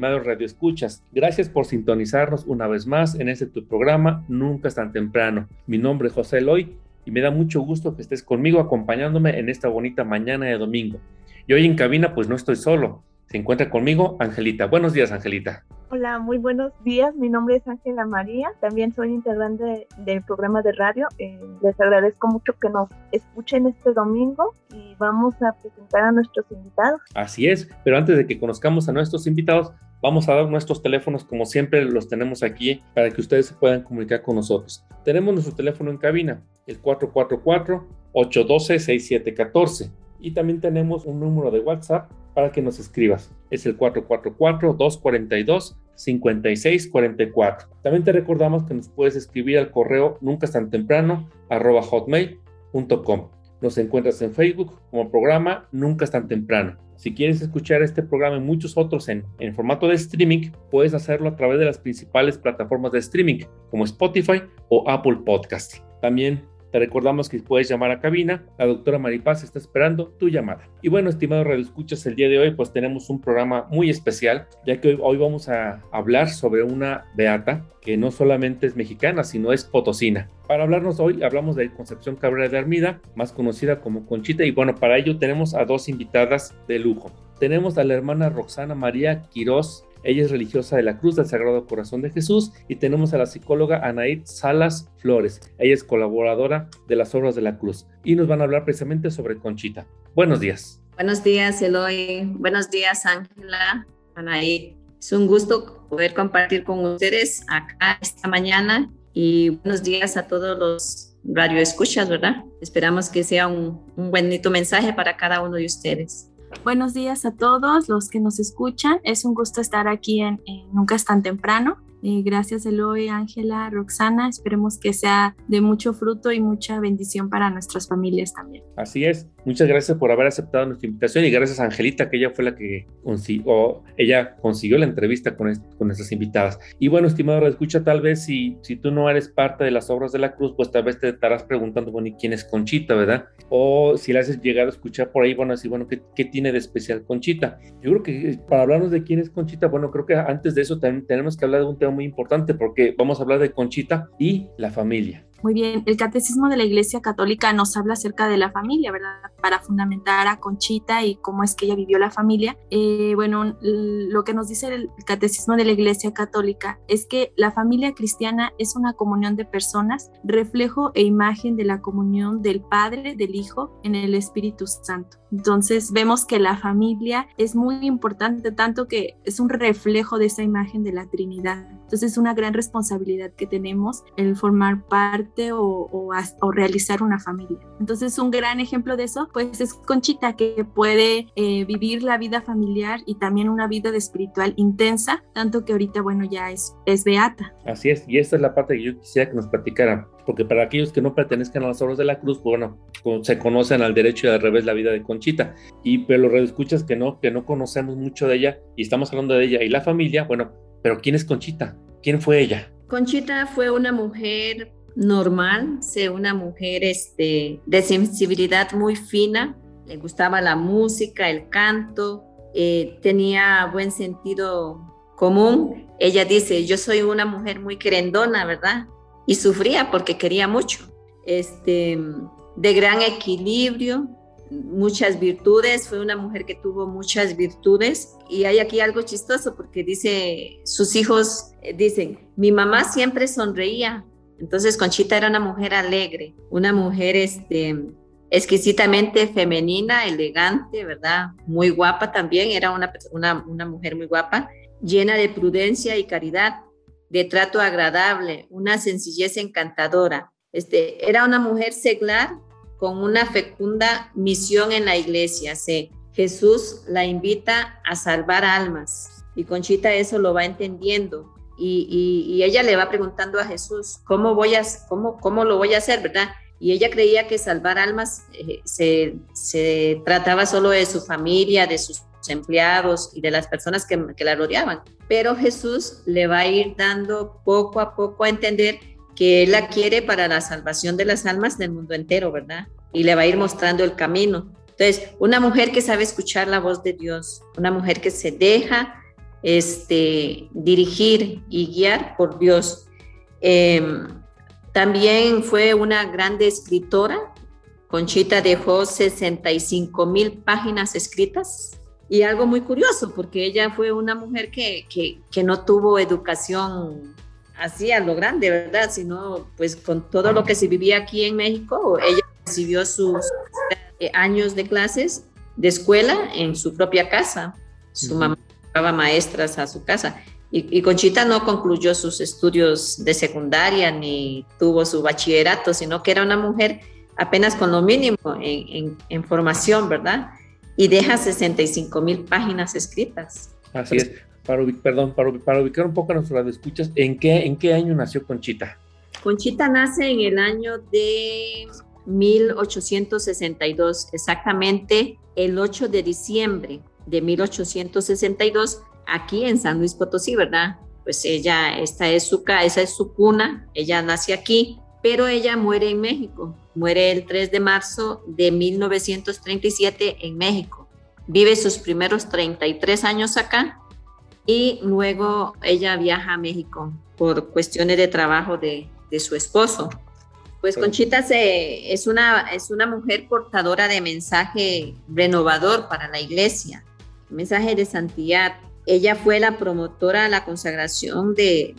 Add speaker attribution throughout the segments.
Speaker 1: Estimados radioescuchas. Gracias por sintonizarnos una vez más en este tu programa Nunca es tan temprano. Mi nombre es José Eloy y me da mucho gusto que estés conmigo acompañándome en esta bonita mañana de domingo. Y hoy en cabina pues no estoy solo. Se encuentra conmigo Angelita. Buenos días, Angelita.
Speaker 2: Hola, muy buenos días. Mi nombre es Ángela María. También soy integrante del programa de radio. Eh, les agradezco mucho que nos escuchen este domingo y vamos a presentar a nuestros invitados.
Speaker 1: Así es, pero antes de que conozcamos a nuestros invitados, vamos a dar nuestros teléfonos como siempre los tenemos aquí para que ustedes se puedan comunicar con nosotros. Tenemos nuestro teléfono en cabina, el 444-812-6714. Y también tenemos un número de WhatsApp para que nos escribas. Es el 444-242-5644. También te recordamos que nos puedes escribir al correo nunca tan temprano arroba hotmail.com. Nos encuentras en Facebook como programa Nunca es tan temprano. Si quieres escuchar este programa y muchos otros en, en formato de streaming, puedes hacerlo a través de las principales plataformas de streaming como Spotify o Apple Podcast. También te recordamos que puedes llamar a cabina. La doctora Maripaz está esperando tu llamada. Y bueno, estimado Radio Escuchas, el día de hoy pues tenemos un programa muy especial, ya que hoy, vamos a hablar sobre una beata que no solamente es mexicana, sino es potosina. Para hablarnos hoy, hablamos de Concepción Cabrera de Armida, más conocida como Conchita, y bueno, para ello tenemos a dos invitadas de lujo. Tenemos a la hermana Roxana María Quirós ella es religiosa de la Cruz del Sagrado Corazón de Jesús y tenemos a la psicóloga Anaid Salas Flores. Ella es colaboradora de las Obras de la Cruz y nos van a hablar precisamente sobre Conchita. Buenos días.
Speaker 3: Buenos días, Eloy. Buenos días, Ángela, Anaid. Es un gusto poder compartir con ustedes acá esta mañana y buenos días a todos los radioescuchas, ¿verdad? Esperamos que sea un, un bonito mensaje para cada uno de ustedes.
Speaker 4: Buenos días a todos los que nos escuchan. Es un gusto estar aquí en, Nunca es tan temprano. Eh, gracias Eloy, Ángela, Roxana. Esperemos que sea de mucho fruto y mucha bendición para nuestras familias también.
Speaker 1: Así es. Muchas gracias por haber aceptado nuestra invitación y gracias a Angelita, que ella fue la que consiguió, ella consiguió la entrevista con, con nuestras invitadas. Y bueno, estimado escucha, tal vez si, si tú no eres parte de las obras de la cruz, pues tal vez te estarás preguntando, bueno, ¿y quién es Conchita, verdad? O si la has llegado a escuchar por ahí, bueno, así, bueno, ¿qué, ¿qué tiene de especial Conchita? Yo creo que para hablarnos de quién es Conchita, bueno, creo que antes de eso también tenemos que hablar de un tema muy importante porque vamos a hablar de Conchita y la familia.
Speaker 4: Muy bien, el catecismo de la Iglesia Católica nos habla acerca de la familia, ¿verdad? Para fundamentar a Conchita y cómo es que ella vivió la familia. Eh, bueno, lo que nos dice el catecismo de la Iglesia Católica es que la familia cristiana es una comunión de personas, reflejo e imagen de la comunión del Padre, del Hijo en el Espíritu Santo. Entonces vemos que la familia es muy importante, tanto que es un reflejo de esa imagen de la Trinidad. Entonces es una gran responsabilidad que tenemos el formar parte o, realizar una familia. Entonces un gran ejemplo de eso pues es Conchita que puede eh, vivir la vida familiar y también una vida de espiritual intensa, tanto que ahorita bueno ya es, es beata.
Speaker 1: Así es, y esta es la parte que yo quisiera que nos platicara porque para aquellos que no pertenezcan a las obras de la cruz, pues, bueno, se conocen al derecho y al revés la vida de Conchita. Y pero los escuchas que no, que no conocemos mucho de ella y estamos hablando de ella y la familia, bueno, pero ¿quién es Conchita? ¿Quién fue ella?
Speaker 3: Conchita fue una mujer normal, una mujer este, de sensibilidad muy fina, le gustaba la música, el canto, eh, tenía buen sentido común. Ella dice, yo soy una mujer muy querendona, ¿verdad? Y sufría porque quería mucho. Este, de gran equilibrio, muchas virtudes, fue una mujer que tuvo muchas virtudes y hay aquí algo chistoso porque dice, sus hijos eh, dicen, mi mamá siempre sonreía, entonces Conchita era una mujer alegre, una mujer este, exquisitamente femenina, elegante, ¿verdad? Muy guapa también, era una, una, una mujer muy guapa, llena de prudencia y caridad, de trato agradable, una sencillez encantadora. Este, era una mujer seglar con una fecunda misión en la iglesia. Se, Jesús la invita a salvar almas y Conchita eso lo va entendiendo y, ella le va preguntando a Jesús, ¿cómo, voy a, cómo, ¿cómo lo voy a hacer, verdad? Y ella creía que salvar almas eh, se, se, trataba solo de su familia, de sus empleados y de las personas que, que la rodeaban. Pero Jesús le va a ir dando poco a poco a entender que Él la quiere para la salvación de las almas del mundo entero, ¿verdad? Y le va a ir mostrando el camino. Entonces, una mujer que sabe escuchar la voz de Dios, una mujer que se deja este, dirigir y guiar por Dios. Em, también fue una grande escritora. Conchita dejó 65 mil páginas escritas. Y algo muy curioso, porque ella fue una mujer que, que, que no tuvo educación así a lo grande, ¿verdad? Sino pues con todo lo que se vivía aquí en México, ella recibió sus eh, años de clases de escuela en su propia casa. Su mamá llevaba maestras a su casa. Y, Conchita no concluyó sus estudios de secundaria ni tuvo su bachillerato, sino que era una mujer apenas con lo mínimo en, en formación, ¿verdad? Y deja 65 mil páginas escritas.
Speaker 1: Así es para, perdón, para, ubicar un poco a nuestros escuchas, ¿en qué, ¿en qué año nació Conchita?
Speaker 3: Conchita nace en el año de 1862, exactamente el 8 de diciembre de 1862, aquí en San Luis Potosí, ¿verdad? Pues ella, esta es su, esa es su cuna, ella nace aquí, pero ella muere en México, muere el 3 de marzo de 1937 en México. Vive sus primeros 33 años acá y luego ella viaja a México por cuestiones de trabajo de, de su esposo. Pues Conchita se, es, una, es una mujer portadora de mensaje renovador para la iglesia, mensaje de santidad. Ella fue la promotora de la consagración de,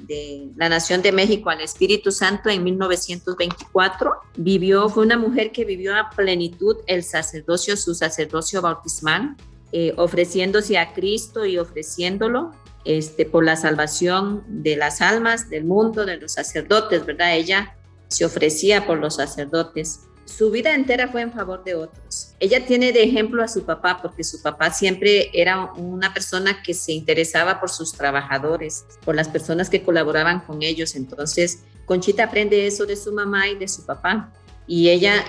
Speaker 3: la Nación de México al Espíritu Santo en 1924. Vivió, fue una mujer que vivió a plenitud el sacerdocio, su sacerdocio bautismal. Eh, ofreciéndose a Cristo y ofreciéndolo este, por la salvación de las almas, del mundo, de los sacerdotes, ¿verdad? Ella se ofrecía por los sacerdotes. Su vida entera fue en favor de otros. Ella tiene de ejemplo a su papá porque su papá siempre era una persona que se interesaba por sus trabajadores, por las personas que colaboraban con ellos. Entonces, Conchita aprende eso de su mamá y de su papá. Y ella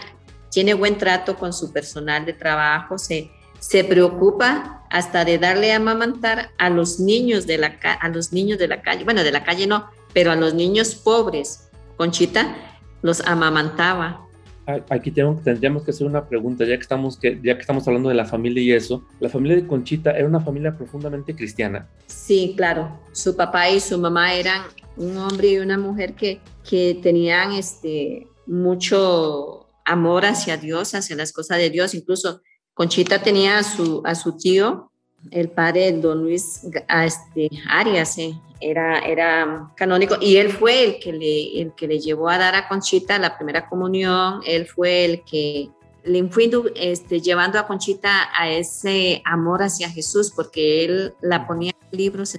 Speaker 3: tiene buen trato con su personal de trabajo, se se preocupa hasta de darle a amamantar a los niños de la a los niños de la calle, bueno, de la calle no, pero a los niños pobres. Conchita los amamantaba.
Speaker 1: Aquí tengo, tendríamos que hacer una pregunta, ya que, estamos, que, ya que estamos hablando de la familia y eso. ¿La familia de Conchita era una familia profundamente cristiana?
Speaker 3: Sí, claro. Su papá y su mamá eran un hombre y una mujer que, que tenían este, mucho amor hacia Dios, hacia las cosas de Dios. Incluso Conchita tenía a su, a su tío, el padre don Luis este, Arias, eh, era, era canónico, y él fue el que, le, el que le llevó a dar a Conchita la primera comunión, él fue el que le fue este, llevando a Conchita a ese amor hacia Jesús, porque él la ponía en libros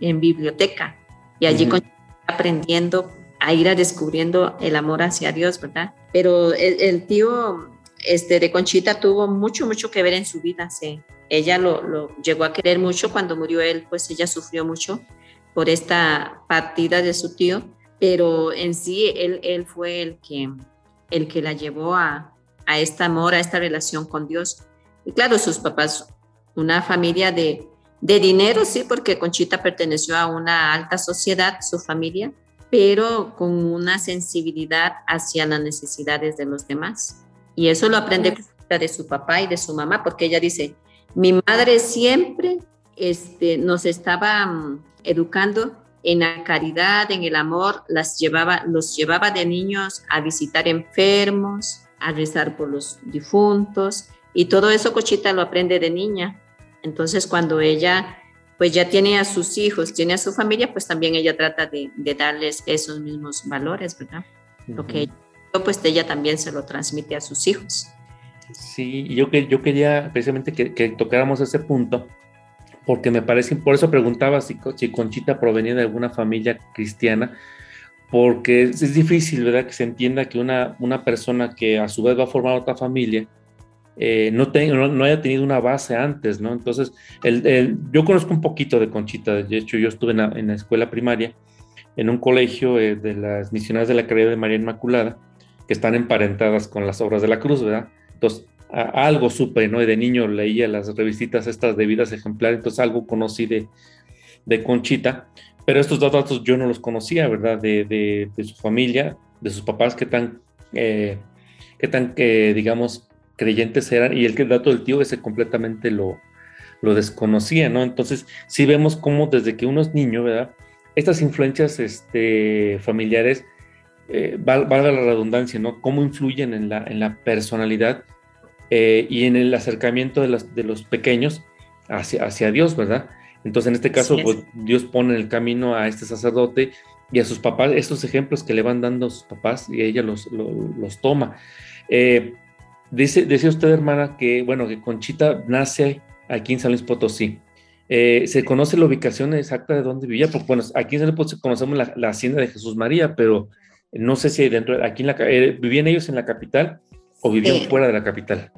Speaker 3: en, biblioteca, y allí Conchita aprendiendo a ir a descubriendo el amor hacia Dios, ¿verdad? Pero el tío este, de Conchita tuvo mucho, mucho que ver en su vida. Sí. Ella lo, llegó a querer mucho cuando murió él, pues ella sufrió mucho por esta partida de su tío, pero en sí él, él fue el que, el que la llevó a, a este amor, a esta relación con Dios. Y claro, sus papás, una familia de, de dinero, sí, porque Conchita perteneció a una alta sociedad, su familia, pero con una sensibilidad hacia las necesidades de los demás. Y eso lo aprende de su papá y de su mamá, porque ella dice, mi madre siempre este, nos estaba mm, educando en la caridad, en el amor, las llevaba, los llevaba de niños a visitar enfermos, a rezar por los difuntos. Y todo eso Conchita lo aprende de niña. Entonces cuando ella pues ya tiene a sus hijos, tiene a su familia, pues también ella trata de, darles esos mismos valores, ¿verdad? Lo que pues ella también se lo transmite a sus hijos.
Speaker 1: Sí, yo, yo quería precisamente que, que tocáramos ese punto, porque me parece, por eso preguntaba si, si, Conchita provenía de alguna familia cristiana, porque es, difícil, ¿verdad?, que se entienda que una, una persona que a su vez va a formar otra familia, eh, no, no, haya tenido una base antes, ¿no? Entonces, el, yo conozco un poquito de Conchita, de hecho yo estuve en la, escuela primaria, en un colegio eh, de las misioneras de la Caridad de María Inmaculada, que están emparentadas con las obras de la cruz, ¿verdad? Entonces, algo supe, ¿no? Y de niño leía las revistitas estas de vidas ejemplares, entonces algo conocí de, de Conchita, pero estos datos yo no los conocía, ¿verdad? De, de, su familia, de sus papás, que tan, eh, que tan, digamos, creyentes eran, y el dato del tío ese completamente lo, lo desconocía, ¿no? Entonces, sí vemos cómo desde que uno es niño, ¿verdad? Estas influencias este, familiares, eh, valga la redundancia, ¿no? Cómo influyen en la, en la personalidad eh, y en el acercamiento de, las, de los pequeños hacia, hacia Dios, ¿verdad? Entonces, en este caso, pues, Dios pone en el camino a este sacerdote y a sus papás, estos ejemplos que le van dando a sus papás, y ella los, los, toma. Eh, Dice, decía usted, hermana, que bueno, que Conchita nace aquí en San Luis Potosí. Eh, ¿Se conoce la ubicación exacta de dónde vivía? Porque bueno, aquí en San Luis Potosí conocemos la, hacienda de Jesús María, pero no sé si dentro, aquí en la, eh, vivían ellos en la capital o vivían fuera de la capital.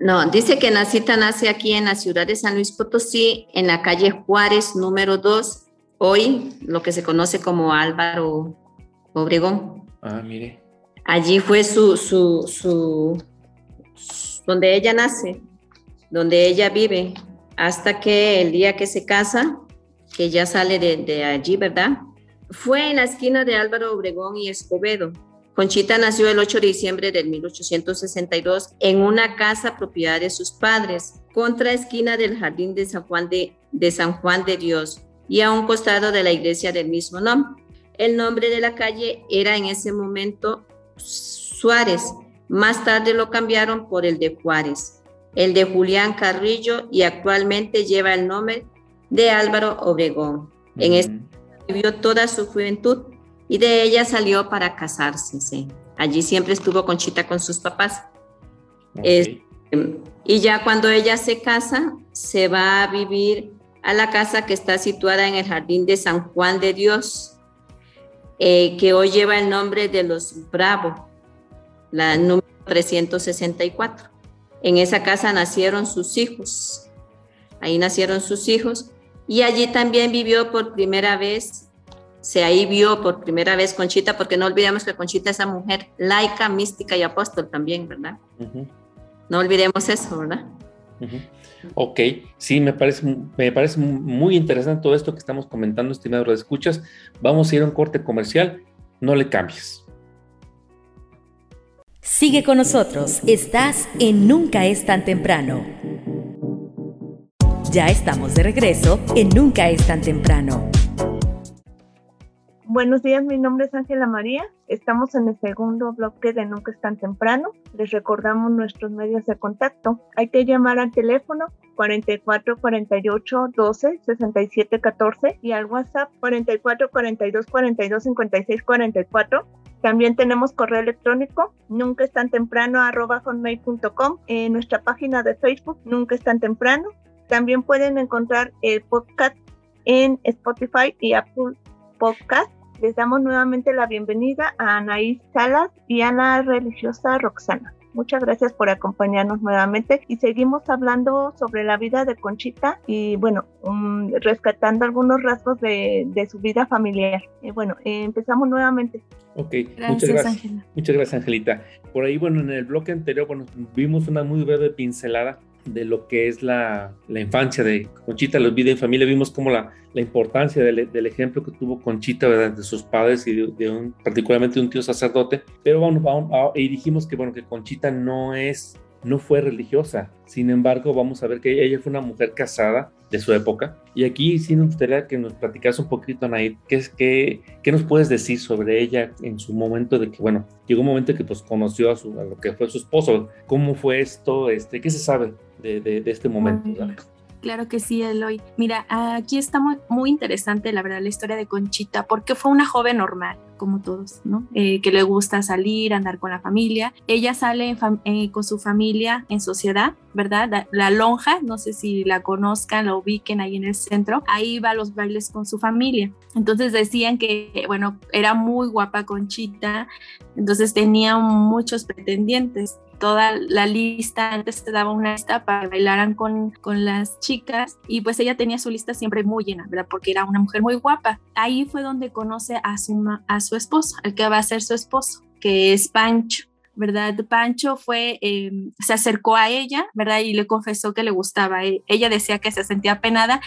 Speaker 3: No, dice que Nacita nace aquí en la ciudad de San Luis Potosí, en la calle Juárez, número 2, hoy lo que se conoce como Álvaro Obregón.
Speaker 1: Ah, mire.
Speaker 3: Allí fue su, su, su donde ella nace, donde ella vive, hasta que el día que se casa, que ya sale de, allí, ¿verdad? Fue en la esquina de Álvaro Obregón y Escobedo. Conchita nació el 8 de diciembre de 1862 en una casa propiedad de sus padres, contra esquina del jardín de San Juan de, de San Juan de Dios y a un costado de la iglesia del mismo nombre. El nombre de la calle era en ese momento Suárez, más tarde lo cambiaron por el de Juárez, el de Julián Carrillo y actualmente lleva el nombre de Álvaro Obregón. En este vivió toda su juventud y de ella salió para casarse. Allí siempre estuvo Conchita con sus papás. y ya cuando ella se casa, se va a vivir a la casa que está situada en el jardín de San Juan de Dios, eh, que hoy lleva el nombre de los Bravo la número 364. En esa casa nacieron sus hijos. Ahí nacieron sus hijos y allí también vivió por primera vez, se ahí vio por primera vez Conchita, porque no olvidemos que Conchita es esa mujer laica, mística y apóstol también, ¿verdad? No olvidemos eso, ¿verdad?
Speaker 1: Ok, sí, me parece, me parece muy interesante todo esto que estamos comentando, estimados escuchas. Vamos a ir a un corte comercial, no le cambies.
Speaker 5: Sigue con nosotros, estás en Nunca es tan temprano. Ya estamos de regreso en Nunca es tan temprano.
Speaker 2: Buenos días, mi nombre es Ángela María. Estamos en el segundo bloque de Nunca es tan temprano. Les recordamos nuestros medios de contacto. Hay que llamar al teléfono 44 48 12 67 14 y al WhatsApp 44 42 42 56 44 también tenemos correo electrónico, nunca es tan temprano, arroba en nuestra página de Facebook, nunca es tan temprano. También pueden encontrar el podcast en Spotify y Apple Podcast. Les damos nuevamente la bienvenida a Anaís Salas y a la religiosa Roxana. Muchas gracias por acompañarnos nuevamente y seguimos hablando sobre la vida de Conchita y bueno, rescatando algunos rasgos de, su vida familiar. bueno, empezamos nuevamente.
Speaker 1: Ok, muchas gracias. Muchas gracias, Angelita. Por ahí, bueno, en el bloque anterior, bueno, vimos una muy breve pincelada de lo que es la, la infancia de Conchita, la vida en familia, vimos como la, la importancia del, del, ejemplo que tuvo Conchita, ¿verdad? De sus padres y de, un, particularmente de un tío sacerdote, pero bueno, vamos, y dijimos que, bueno, que Conchita no es no fue religiosa. Sin embargo, vamos a ver que ella fue una mujer casada de su época. Y aquí sí nos gustaría que nos platicas un poquito, Anaid, ¿qué, es, qué, qué nos puedes decir sobre ella en su momento de que, bueno, llegó un momento que pues conoció a, su, a lo que fue su esposo? ¿Cómo fue esto? Este, ¿Qué se sabe de, de, de este momento?
Speaker 4: Claro que sí, Eloy. Mira, aquí está muy, muy, interesante, la verdad, la historia de Conchita, porque fue una joven normal, como todos, ¿no? Eh, que le gusta salir, andar con la familia. Ella sale eh, con su familia en sociedad, ¿verdad? La, la, lonja, no sé si la conozcan, la ubiquen ahí en el centro. Ahí va a los bailes con su familia. Entonces decían que, bueno, era muy guapa Conchita, entonces tenía muchos pretendientes toda la lista, antes te daba una lista para que con, con las chicas y pues ella tenía su lista siempre muy llena, ¿verdad? Porque era una mujer muy guapa. Ahí fue donde conoce a su, a su esposo, el que va a ser su esposo, que es Pancho. ¿verdad? Pancho fue, eh, se acercó a ella, ¿verdad? Y le confesó que le gustaba. E, ella decía que se sentía penada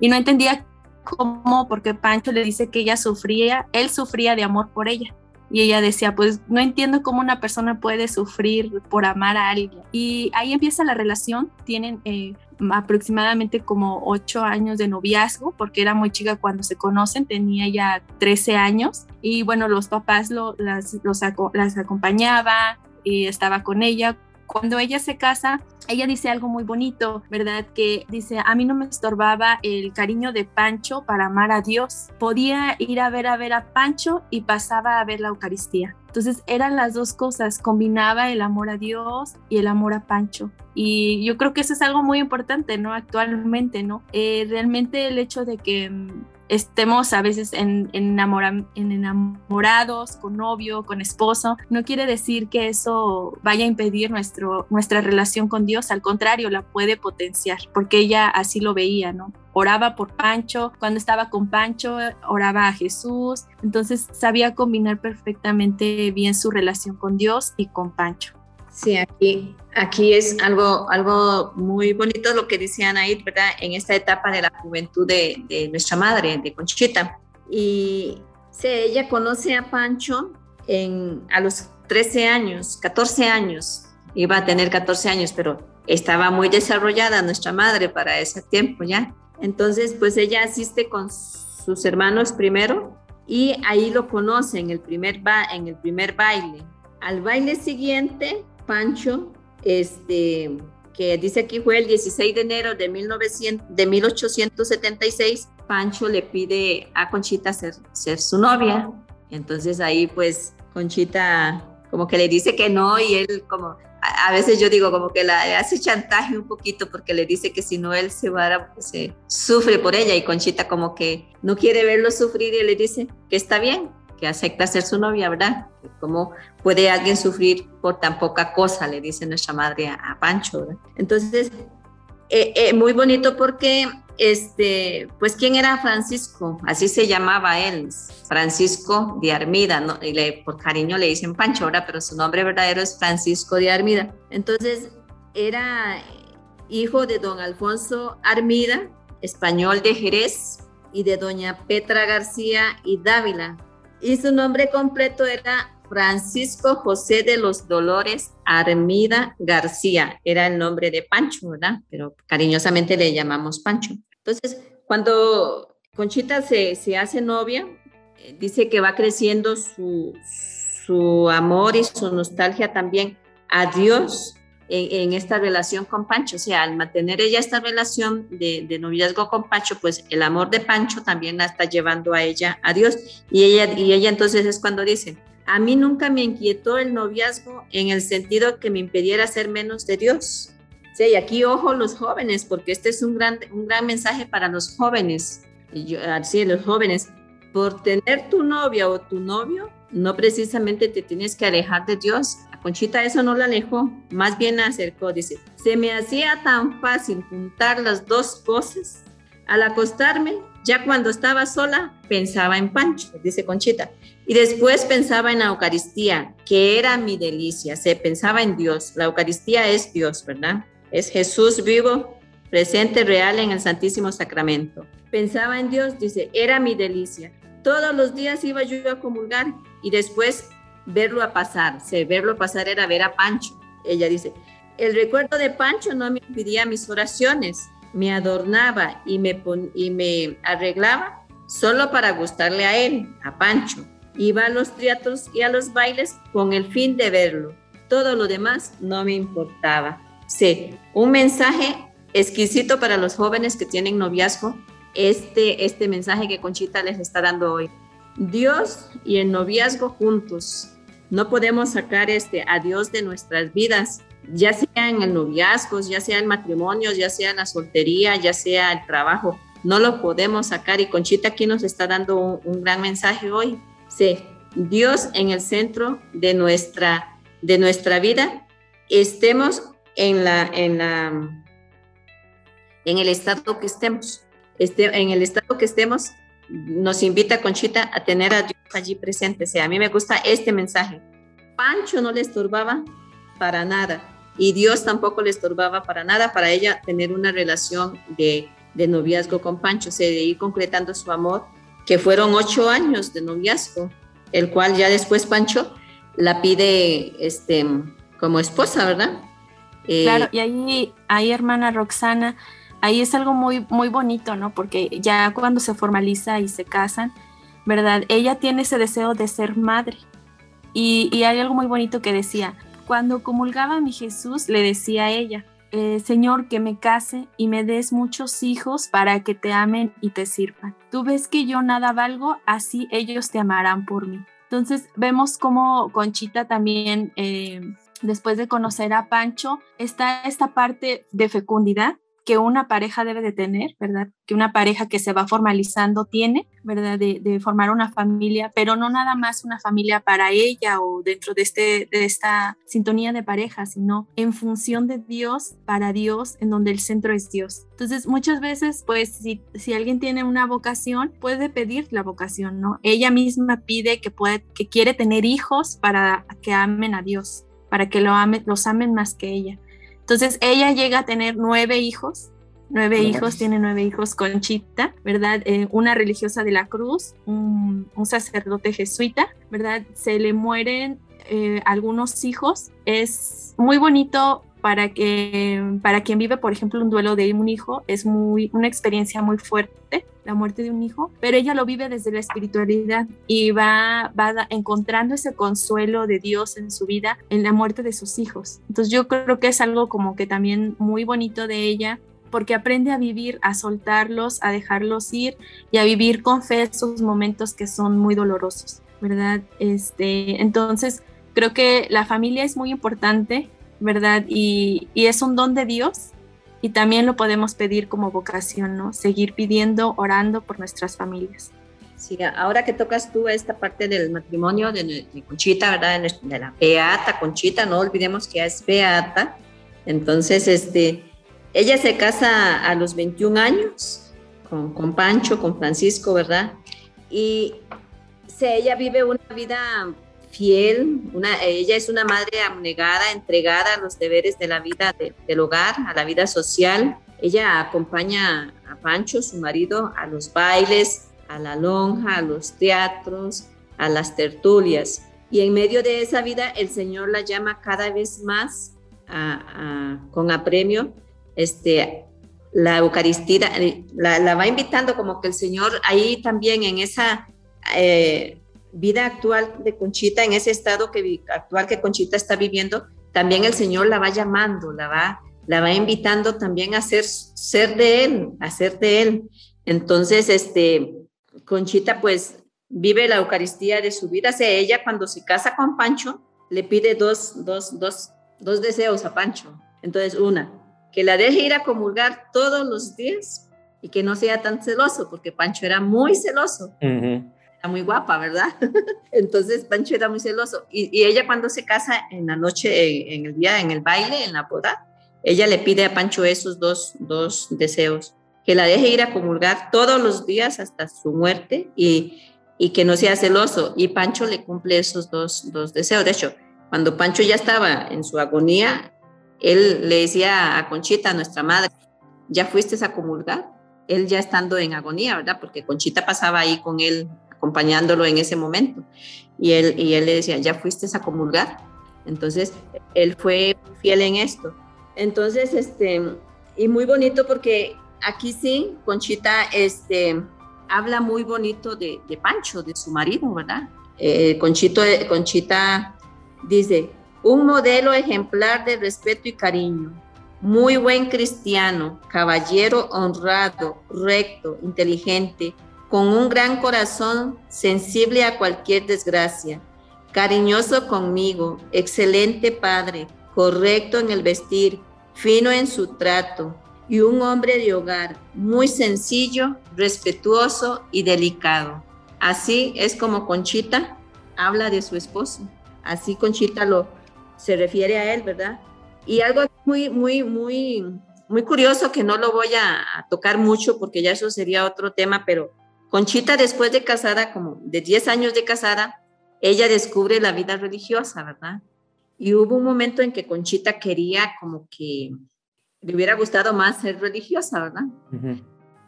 Speaker 4: y no entendía cómo, porque Pancho le dice que ella sufría, él sufría de amor por ella. Y ella decía, pues no entiendo cómo una persona puede sufrir por amar a alguien. Y ahí empieza la relación, tienen eh, aproximadamente como ocho años de noviazgo, porque era muy chica cuando se conocen, tenía ya 13 años. Y bueno, los papás las acompañaba y estaba con ella cuando ella se casa, ella dice algo muy bonito, ¿verdad? Que dice, a mí no me estorbaba el cariño de Pancho para amar a Dios. Podía ir a ver a ver a Pancho y pasaba a ver la Eucaristía. Entonces eran las dos cosas, combinaba el amor a Dios y el amor a Pancho. Y yo creo que eso es algo muy importante, ¿no? Actualmente, ¿no? Eh, realmente el hecho de que mm, estemos a veces en, en, en, enamorados, con novio, con esposo, no quiere decir que eso vaya a impedir nuestro, nuestra relación con Dios, al contrario, la puede potenciar, porque ella así lo veía, ¿no? Oraba por Pancho, cuando estaba con Pancho, oraba a Jesús, entonces sabía combinar perfectamente bien su relación con Dios y con Pancho.
Speaker 3: Sí, aquí, aquí es algo, algo muy bonito lo que decía Anaid, ¿verdad? En esta etapa de la juventud de, de nuestra madre, de Conchita. Y sí, ella conoce a Pancho en, a los 13 años, 14 años, iba a tener 14 años, pero estaba muy desarrollada nuestra madre para ese tiempo ya. Entonces, pues ella asiste con sus hermanos primero y ahí lo conoce en el primer, ba en el primer baile. Al baile siguiente, Pancho, este, que dice aquí fue el 16 de enero de, 1900, de 1876, Pancho le pide a Conchita ser, ser su novia. Entonces ahí pues Conchita como que le dice que no y él como, a, veces yo digo como que la hace chantaje un poquito porque le dice que si no él se va pues, se sufre por ella y Conchita como que no quiere verlo sufrir y le dice que está bien, que acepta ser su novia, ¿verdad? ¿Cómo puede alguien sufrir por tan poca cosa? Le dice nuestra madre a, Pancho, ¿verdad? Entonces, eh, eh, muy bonito porque, este, pues, ¿quién era Francisco? Así se llamaba él, Francisco de Armida, ¿no? y le, por cariño le dicen Pancho, ¿verdad? Pero su nombre verdadero es Francisco de Armida. Entonces, era hijo de don Alfonso Armida, español de Jerez, y de doña Petra García y Dávila, y su nombre completo era Francisco José de los Dolores Armida García. Era el nombre de Pancho, ¿verdad? Pero cariñosamente le llamamos Pancho. Entonces, cuando Conchita se, se hace novia, eh, dice que va creciendo su, su amor y su nostalgia también a Dios en, esta relación con Pancho. O sea, al mantener ella esta relación de, noviazgo con Pancho, pues el amor de Pancho también la está llevando a ella a Dios. Y ella, y ella entonces es cuando dice, a mí nunca me inquietó el noviazgo en el sentido que me impidiera ser menos de Dios. Sí, y aquí ojo los jóvenes, porque este es un gran, un gran mensaje para los jóvenes. Y yo, así, los jóvenes, por tener tu novia o tu novio, no precisamente te tienes que alejar de Dios. A Conchita eso no la alejó, más bien la acercó. Dice, se me hacía tan fácil juntar las dos cosas. Al acostarme, ya cuando estaba sola, pensaba en Pancho, dice Conchita. Y después pensaba en la Eucaristía, que era mi delicia. Se pensaba en Dios. La Eucaristía es Dios, ¿verdad? Es Jesús vivo, presente, real en el Santísimo Sacramento. Pensaba en Dios, dice, era mi delicia. Todos los días iba yo a comulgar y después verlo a pasar. verlo pasar era ver a Pancho. Ella dice, el recuerdo de Pancho no me impedía mis oraciones, me adornaba y me, y me arreglaba solo para gustarle a él, a Pancho. Iba a los teatros y a los bailes con el fin de verlo. Todo lo demás no me importaba. Sí, un mensaje exquisito para los jóvenes que tienen noviazgo, este, este mensaje que Conchita les está dando hoy. Dios y el noviazgo juntos. No podemos sacar este a Dios de nuestras vidas, ya sea en el noviazgo, ya sea en matrimonios, ya sea en la soltería, ya sea el trabajo. No lo podemos sacar y Conchita aquí nos está dando un, un gran mensaje hoy. Sí, Dios en el centro de nuestra, de nuestra vida, estemos en, la, en, la, en el estado que estemos. Este, en el estado que estemos, nos invita Conchita a tener a Dios allí presente. A mí me gusta este mensaje. Pancho no le estorbaba para nada y Dios tampoco le estorbaba para nada para ella tener una relación de, noviazgo con Pancho, o de ir concretando su amor, que fueron ocho años de noviazgo, el cual ya después Pancho la pide este, como esposa, ¿verdad?
Speaker 4: Eh, claro, y ahí, ahí, hermana Roxana, ahí es algo muy, muy bonito, ¿no? Porque ya cuando se formaliza y se casan, ¿verdad? Ella tiene ese deseo de ser madre. Y, y hay algo muy bonito que decía, cuando comulgaba mi Jesús, le decía a ella, eh, Señor, que me case y me des muchos hijos para que te amen y te sirvan. Tú ves que yo nada valgo, así ellos te amarán por mí. Entonces vemos cómo Conchita también eh, después de conocer a Pancho, está esta parte de fecundidad que una pareja debe de tener, ¿verdad? Que una pareja que se va formalizando tiene, ¿verdad? De, formar una familia, pero no nada más una familia para ella o dentro de, este, de esta sintonía de pareja, sino en función de Dios, para Dios, en donde el centro es Dios. Entonces, muchas veces, pues, si, si alguien tiene una vocación, puede pedir la vocación, ¿no? Ella misma pide que, puede, que quiere tener hijos para que amen a Dios para que lo amen, los amen más que ella. Entonces ella llega a tener nueve hijos, nueve hijos, tiene nueve hijos con Chita, ¿verdad? Eh, una religiosa de la cruz, un, sacerdote jesuita, ¿verdad? Se le mueren eh, algunos hijos. Es muy bonito para, que, para quien vive, por ejemplo, un duelo de un hijo, es muy, una experiencia muy fuerte, la muerte de un hijo, pero ella lo vive desde la espiritualidad y va, va encontrando ese consuelo de Dios en su vida en la muerte de sus hijos. Entonces yo creo que es algo como que también muy bonito de ella porque aprende a vivir, a soltarlos, a dejarlos ir y a vivir con fe esos momentos que son muy dolorosos, ¿verdad? Este, entonces, creo que la familia es muy importante ¿verdad? Y, es un don de Dios y también lo podemos pedir como vocación, ¿no? Seguir pidiendo, orando por nuestras familias.
Speaker 3: Sí, ahora que tocas tú esta parte del matrimonio de, Conchita, ¿verdad? De, la Beata Conchita, no olvidemos que es Beata. Entonces, este, ella se casa a los 21 años con, con Pancho, con Francisco, ¿verdad? Y se, ella vive una vida fiel, una, ella es una madre abnegada, entregada a los deberes de la vida del hogar, a la vida social. Ella acompaña a Pancho, su marido, a los bailes, a la lonja, a los teatros, a las tertulias. Y en medio de esa vida, el Señor la llama cada vez más con apremio. Este, la Eucaristía, la, va invitando como que el Señor ahí también en esa eh, vida actual de Conchita, en ese estado que, actual que Conchita está viviendo, también el Señor la va llamando, la va, la va invitando también a ser, ser de Él, a ser de Él. Entonces, este, Conchita pues vive la Eucaristía de su vida. Sea, ella cuando se casa con Pancho, le pide dos, dos, dos, dos deseos a Pancho. Entonces, una, que la deje ir a comulgar todos los días y que no sea tan celoso, porque Pancho era muy celoso era muy guapa, ¿verdad? Entonces Pancho era muy celoso. Y, ella cuando se casa en la noche, en, el día, en el baile, en la boda, ella le pide a Pancho esos dos, dos deseos, que la deje ir a comulgar todos los días hasta su muerte y, y que no sea celoso. Y Pancho le cumple esos dos, dos deseos. De hecho, cuando Pancho ya estaba en su agonía, él le decía a Conchita, nuestra madre, ¿ya fuiste a comulgar? Él ya estando en agonía, ¿verdad? Porque Conchita pasaba ahí con él acompañándolo en ese momento. Y él, y él le decía, ¿ya fuiste a comulgar? Entonces, él fue fiel en esto. Entonces, este, y muy bonito porque aquí sí, Conchita, este, habla muy bonito de, Pancho, de su marido, ¿verdad? Eh, Conchito, Conchita dice, un modelo ejemplar de respeto y cariño, muy buen cristiano, caballero honrado, recto, inteligente, con un gran corazón, sensible a cualquier desgracia, cariñoso conmigo, excelente padre, correcto en el vestir, fino en su trato, y un hombre de hogar muy sencillo, respetuoso y delicado. Así es como Conchita habla de su esposo. Así Conchita lo se refiere a él, ¿verdad? Y algo muy, muy, muy, muy curioso que no lo voy a, tocar mucho porque ya eso sería otro tema, pero Conchita después de casada, como de 10 años de casada, ella descubre la vida religiosa, ¿verdad? Y hubo un momento en que Conchita quería como que le hubiera gustado más ser religiosa, ¿verdad?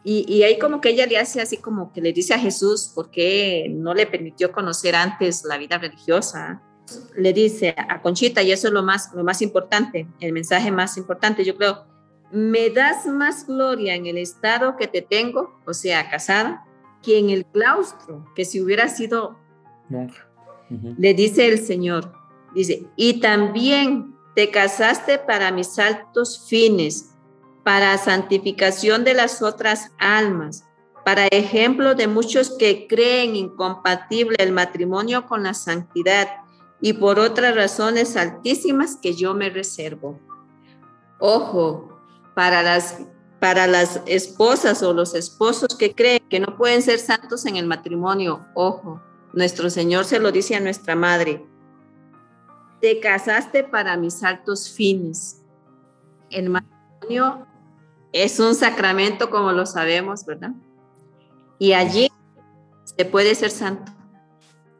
Speaker 3: y, y, ahí como que ella le hace así como que le dice a Jesús por qué no le permitió conocer antes la vida religiosa. Le dice a Conchita, y eso es lo más, lo más importante, el mensaje más importante, yo creo, me das más gloria en el estado que te tengo, o sea, casada, que en el claustro, que si hubiera sido monja. Le dice el Señor, dice, y también te casaste para mis altos fines, para santificación de las otras almas, para ejemplo de muchos que creen incompatible el matrimonio con la santidad y por otras razones altísimas que yo me reservo. Ojo, para las, para las esposas o los esposos que creen que no pueden ser santos en el matrimonio, ojo, nuestro Señor se lo dice a nuestra madre, te casaste para mis altos fines. El matrimonio es un sacramento, como lo sabemos, ¿verdad? Y allí se puede ser santo.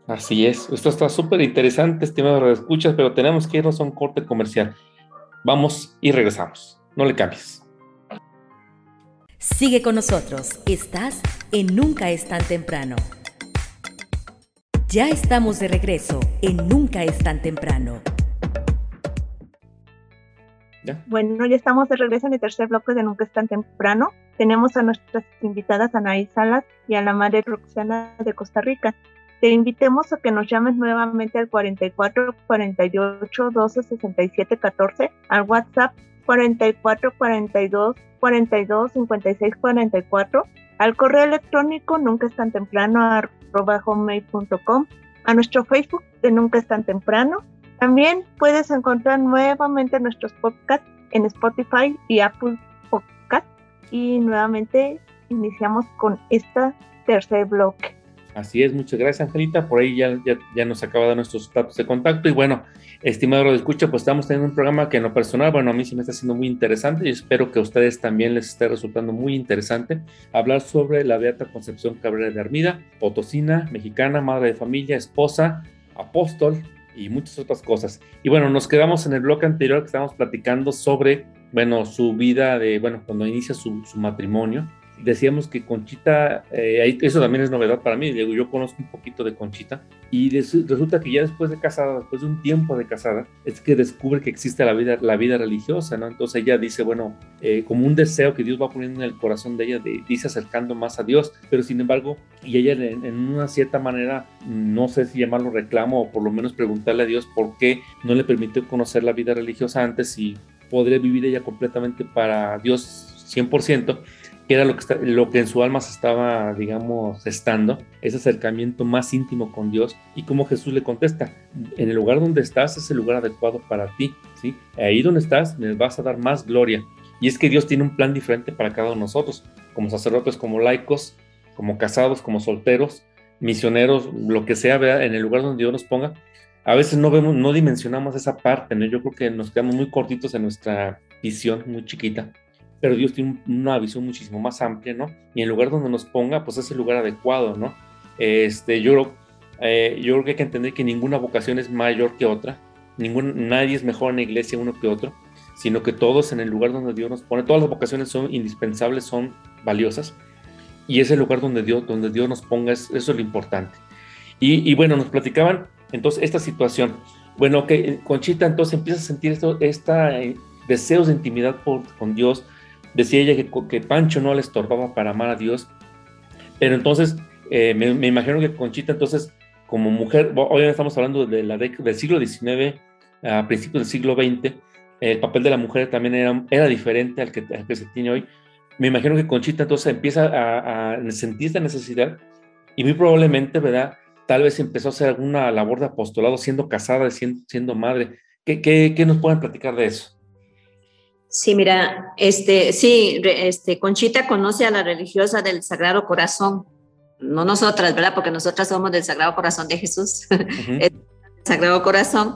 Speaker 1: Así es. Esto está súper interesante, estimado escuchas, pero tenemos que irnos a un corte comercial. Vamos y regresamos. No le cambies.
Speaker 5: Sigue con nosotros. Estás en Nunca es tan temprano. Ya estamos de regreso en Nunca es tan temprano.
Speaker 2: Bueno, ya estamos de regreso en el tercer bloque de Nunca es tan temprano. Tenemos a nuestras invitadas Anaí Salas y a la madre Roxana de Costa Rica. Te invitemos a que nos llames nuevamente al 44 48 12 67 14, al WhatsApp 44 42 42 56 44, al correo electrónico nunca es tan temprano homemade.com, a nuestro Facebook de Nunca es tan temprano. También puedes encontrar nuevamente nuestros podcasts en Spotify y Apple Podcast. Y nuevamente iniciamos con este tercer bloque.
Speaker 1: Así es, muchas gracias Angelita. Por ahí ya, ya, ya nos acaba de nuestros datos de contacto. Y bueno, estimado de escucha, pues estamos teniendo un programa que en lo personal, bueno, a mí sí me está siendo muy interesante y espero que a ustedes también les esté resultando muy interesante hablar sobre la Beata Concepción Cabrera de Armida, potosina, mexicana, madre de familia, esposa, apóstol y muchas otras cosas. Y bueno, nos quedamos en el bloque anterior que estábamos platicando sobre, bueno, su vida de, bueno, cuando inicia su, su matrimonio decíamos que Conchita, eh, eso también es novedad para mí, yo conozco un poquito de Conchita y resulta que ya después de casada, después de un tiempo de casada, es que descubre que existe la vida, la vida religiosa, ¿no? Entonces ella dice, bueno, eh, como un deseo que Dios va poniendo en el corazón de ella, de irse acercando más a Dios, pero sin embargo, y ella en, en una cierta manera, no sé si llamarlo reclamo o por lo menos preguntarle a Dios por qué no le permitió conocer la vida religiosa antes y podría vivir ella completamente para Dios 100%, era lo que, lo que en su alma se estaba, digamos, estando, ese acercamiento más íntimo con Dios y como Jesús le contesta, en el lugar donde estás es el lugar adecuado para ti, ¿sí? Ahí donde estás me vas a dar más gloria. Y es que Dios tiene un plan diferente para cada uno de nosotros, como sacerdotes, como laicos, como casados, como solteros, misioneros, lo que sea, en el lugar donde Dios nos ponga. A veces no vemos, no dimensionamos esa parte, ¿no? Yo creo que nos quedamos muy cortitos en nuestra visión, muy chiquita pero Dios tiene una visión muchísimo más amplia, ¿no? Y el lugar donde nos ponga, pues es el lugar adecuado, ¿no? Este, yo, creo, eh, yo creo que hay que entender que ninguna vocación es mayor que otra, ningún, nadie es mejor en la iglesia uno que otro, sino que todos en el lugar donde Dios nos pone, todas las vocaciones son indispensables, son valiosas, y ese lugar donde Dios, donde Dios nos ponga, es, eso es lo importante. Y, bueno, nos platicaban entonces esta situación. Bueno, que Conchita entonces empieza a sentir esto, esta deseos de intimidad con Dios. Decía ella que, que Pancho no le estorbaba para amar a Dios. Pero entonces, eh, me, imagino que Conchita, entonces, como mujer, hoy estamos hablando de la del siglo XIX, a principios del siglo XX, el papel de la mujer también era, era diferente al que, se tiene hoy. Me imagino que Conchita entonces empieza a, a sentir esta necesidad y muy probablemente, ¿verdad? Tal vez empezó a hacer alguna labor de apostolado siendo casada, siendo, siendo madre. ¿Qué, qué, qué nos pueden platicar de eso?
Speaker 3: Sí, mira, este, sí, este, Conchita conoce a la religiosa del Sagrado Corazón, no nosotras, ¿verdad? Porque nosotras somos del Sagrado Corazón de Jesús, el Sagrado Corazón.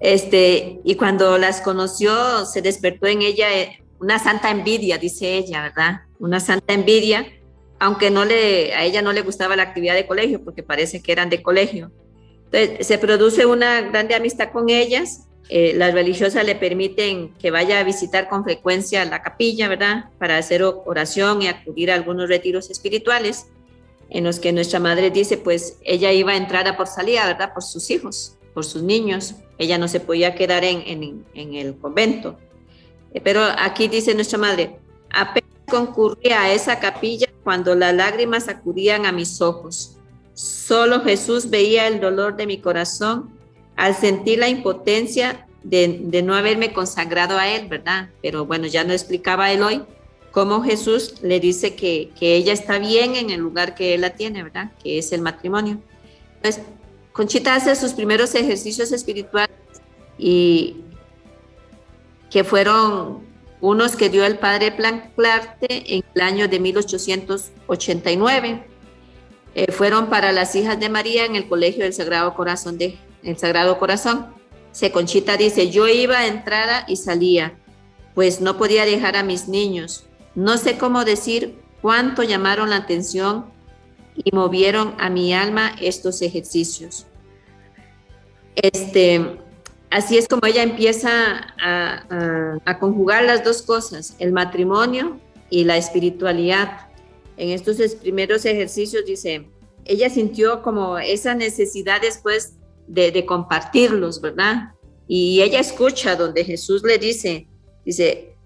Speaker 3: Este, y cuando las conoció, se despertó en ella eh, una santa envidia, dice ella, ¿verdad? Una santa envidia aunque no le, a ella no le gustaba la actividad de colegio, porque parece que eran de colegio. Entonces, se produce una grande amistad con ellas. Eh, las religiosas le permiten que vaya a visitar con frecuencia la capilla, ¿verdad? Para hacer oración y acudir a algunos retiros espirituales, en los que nuestra madre dice, pues ella iba a entrar a por salida, ¿verdad? Por sus hijos, por sus niños. Ella no se podía quedar en, en, el convento. Eh, pero aquí dice nuestra madre, apenas concurría a esa capilla cuando las lágrimas acudían a mis ojos. Solo Jesús veía el dolor de mi corazón al sentir la impotencia de, no haberme consagrado a Él, ¿verdad? Pero bueno, ya no explicaba él hoy cómo Jesús le dice que, que, ella está bien en el lugar que Él la tiene, ¿verdad? Que es el matrimonio. Entonces, Conchita hace sus primeros ejercicios espirituales y que fueron unos que dio el padre Planclarte en el año de 1889. Eh, fueron para las hijas de María en el Colegio del Sagrado Corazón de el Sagrado Corazón. Se Conchita dice, yo iba, entrada y salía, pues no podía dejar a mis niños. No sé cómo decir cuánto llamaron la atención y movieron a mi alma estos ejercicios. Este, así es como ella empieza a, conjugar las dos cosas, el matrimonio y la espiritualidad. En estos primeros ejercicios dice, ella sintió como esa necesidad después de, compartirlos, ¿verdad? Y ella escucha donde Jesús le dice, dice,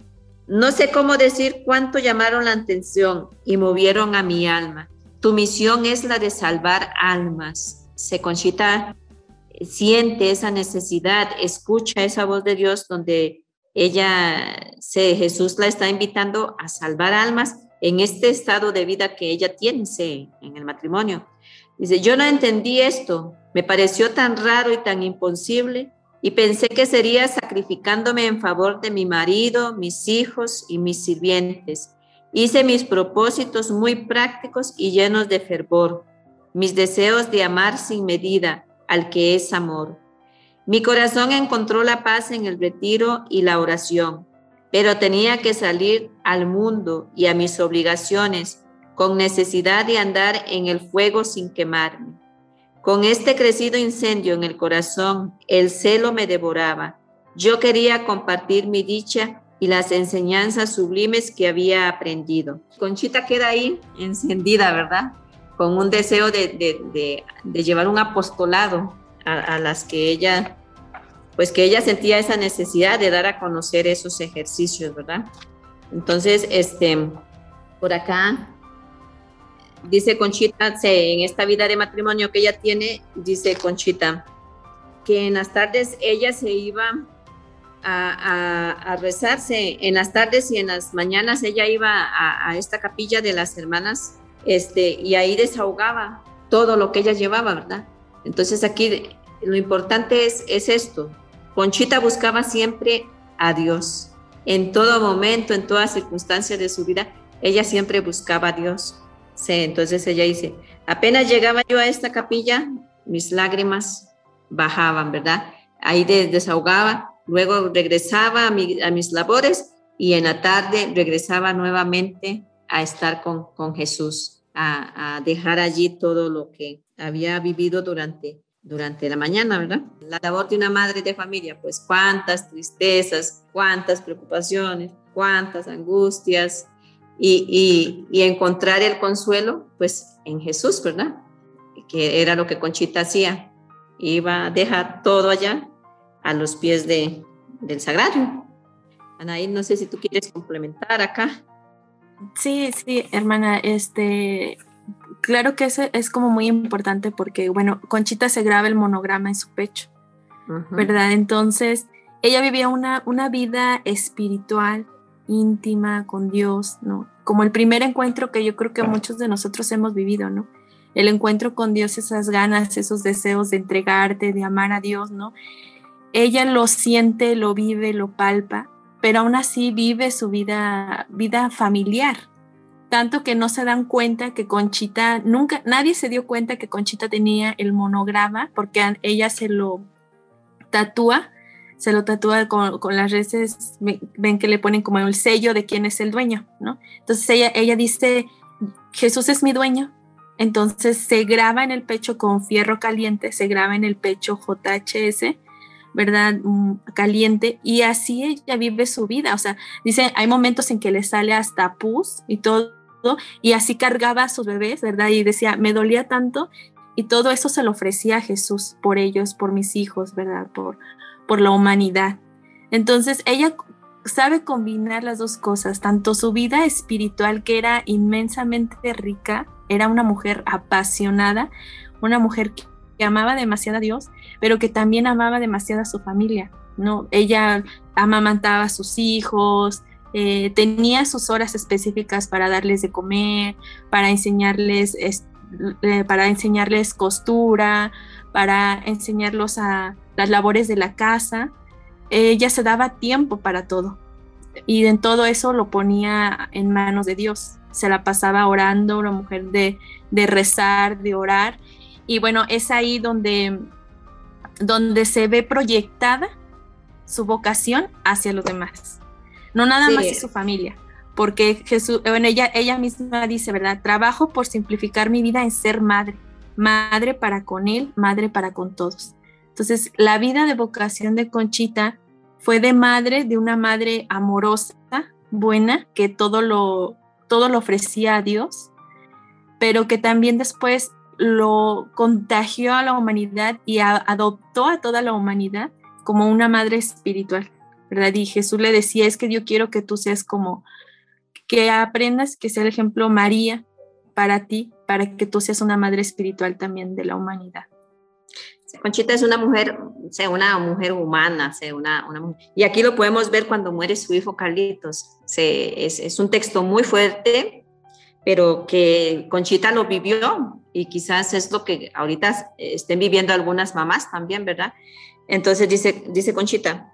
Speaker 3: no sé cómo decir cuánto llamaron la atención y movieron a mi alma. Tu misión es la de salvar almas. Se conchita siente esa necesidad, escucha esa voz de Dios donde ella, se, Jesús la está invitando a salvar almas en este estado de vida que ella tiene en el matrimonio. Dice, yo no entendí esto, me pareció tan raro y tan imposible y pensé que sería sacrificándome en favor de mi marido, mis hijos y mis sirvientes. Hice mis propósitos muy prácticos y llenos de fervor, mis deseos de amar sin medida, al que es amor. Mi corazón encontró la paz en el retiro y la oración, pero tenía que salir al mundo y a mis obligaciones con necesidad de andar en el fuego sin quemarme. Con este crecido incendio en el corazón, el celo me devoraba. Yo quería compartir mi dicha y las enseñanzas sublimes que había aprendido. Conchita queda ahí encendida, ¿verdad? con un deseo de, llevar un apostolado a, las que ella, pues que ella sentía esa necesidad de dar a conocer esos ejercicios, ¿verdad? Entonces, este, por acá dice Conchita, en esta vida de matrimonio que ella tiene, dice Conchita, que en las tardes ella se iba a, rezarse, en las tardes y en las mañanas ella iba a, a, esta capilla de las hermanas este, y ahí desahogaba todo lo que ella llevaba, ¿verdad? Entonces aquí lo importante es, es esto. Conchita buscaba siempre a Dios. En todo momento, en todas circunstancias de su vida, ella siempre buscaba a Dios. Sí, entonces ella dice, apenas llegaba yo a esta capilla, mis lágrimas bajaban, ¿verdad? Ahí desahogaba, luego regresaba a, a mis labores y en la tarde regresaba nuevamente a estar con, Jesús a, dejar allí todo lo que había vivido durante, durante la mañana, ¿verdad? La labor de una madre de familia, pues cuántas tristezas, cuántas preocupaciones, cuántas angustias y, y, encontrar el consuelo, pues en Jesús, ¿verdad? Que era lo que Conchita hacía. Iba a dejar todo allá a los pies de, del sagrario. Anaí, no sé si tú quieres complementar acá.
Speaker 4: Sí, sí, hermana, este, claro que eso es como muy importante porque, bueno, Conchita se graba el monograma en su pecho, ¿verdad? Entonces, ella vivía una, una vida espiritual, íntima con Dios, ¿no? Como el primer encuentro que yo creo que muchos de nosotros hemos vivido, ¿no? El encuentro con Dios, esas ganas, esos deseos de entregarte, de amar a Dios, ¿no? Ella lo siente, lo vive, lo palpa, pero aún así vive su vida, vida familiar. Tanto que no se dan cuenta que Conchita, nunca, nadie se dio cuenta que Conchita tenía el monograma porque ella se lo tatúa se lo tatúa con, las redes, ven que le ponen como el sello de quién es el dueño, ¿no? Entonces ella, ella dice, Jesús es mi dueño, entonces se graba en el pecho con fierro caliente, se graba en el pecho JHS, ¿verdad? Mm, caliente, y así ella vive su vida, o sea, dice, hay momentos en que le sale hasta pus y todo, y así cargaba a sus bebés, ¿verdad? Y decía, me dolía tanto, y todo eso se lo ofrecía a Jesús por ellos, por mis hijos, ¿verdad? Por, por la humanidad. Entonces ella sabe combinar las dos cosas, tanto su vida espiritual que era inmensamente rica, era una mujer apasionada, una mujer que amaba demasiado a Dios, pero que también amaba demasiado a su familia, ¿no? Ella amamantaba a sus hijos, eh, tenía sus horas específicas para darles de comer, para enseñarles, eh, para enseñarles costura, para enseñarlos a las labores de la casa. Ella se daba tiempo para todo y en todo eso lo ponía en manos de Dios. Se la pasaba orando, una mujer de, de rezar, de orar. Y bueno, es ahí donde, donde se ve proyectada su vocación hacia los demás. No nada más más su familia, porque Jesús, bueno, ella, ella misma dice, ¿verdad? Trabajo por simplificar mi vida en ser madre madre para con él, madre para con todos. Entonces, la vida de vocación de Conchita fue de madre, de una madre amorosa, buena, que todo lo, todo lo ofrecía a Dios, pero que también después lo contagió a la humanidad y adoptó a toda la humanidad como una madre espiritual, ¿verdad? Y Jesús le decía, es que yo quiero que tú seas como, que aprendas que sea el ejemplo María para ti, para que tú seas una madre espiritual también de la humanidad.
Speaker 3: Conchita es una mujer, sea una mujer humana, sea una, una y aquí lo podemos ver cuando muere su hijo Carlitos. Es, es, un texto muy fuerte, pero que Conchita lo vivió y quizás es lo que ahorita estén viviendo algunas mamás también, ¿verdad? Entonces dice, dice Conchita,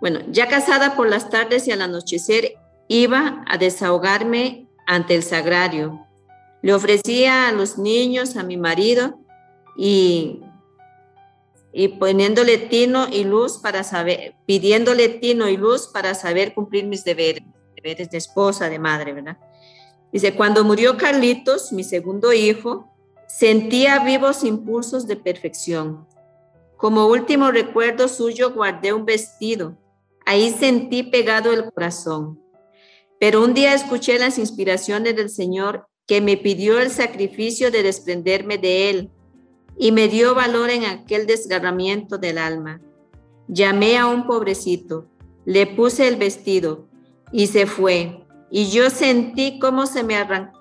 Speaker 3: bueno, ya casada por las tardes y al anochecer, iba a desahogarme ante el sagrario le ofrecía a los niños, a mi marido, y, y poniéndole tino y luz para saber, pidiéndole tino y luz para saber cumplir mis deberes, deberes de esposa, de madre, ¿verdad? Dice, cuando murió Carlitos, mi segundo hijo, sentía vivos impulsos de perfección. Como último recuerdo suyo guardé un vestido. Ahí sentí pegado el corazón. Pero un día escuché las inspiraciones del Señor que me pidió el sacrificio de desprenderme de él y me dio valor en aquel desgarramiento del alma. Llamé a un pobrecito, le puse el vestido y se fue. Y yo sentí cómo, se me,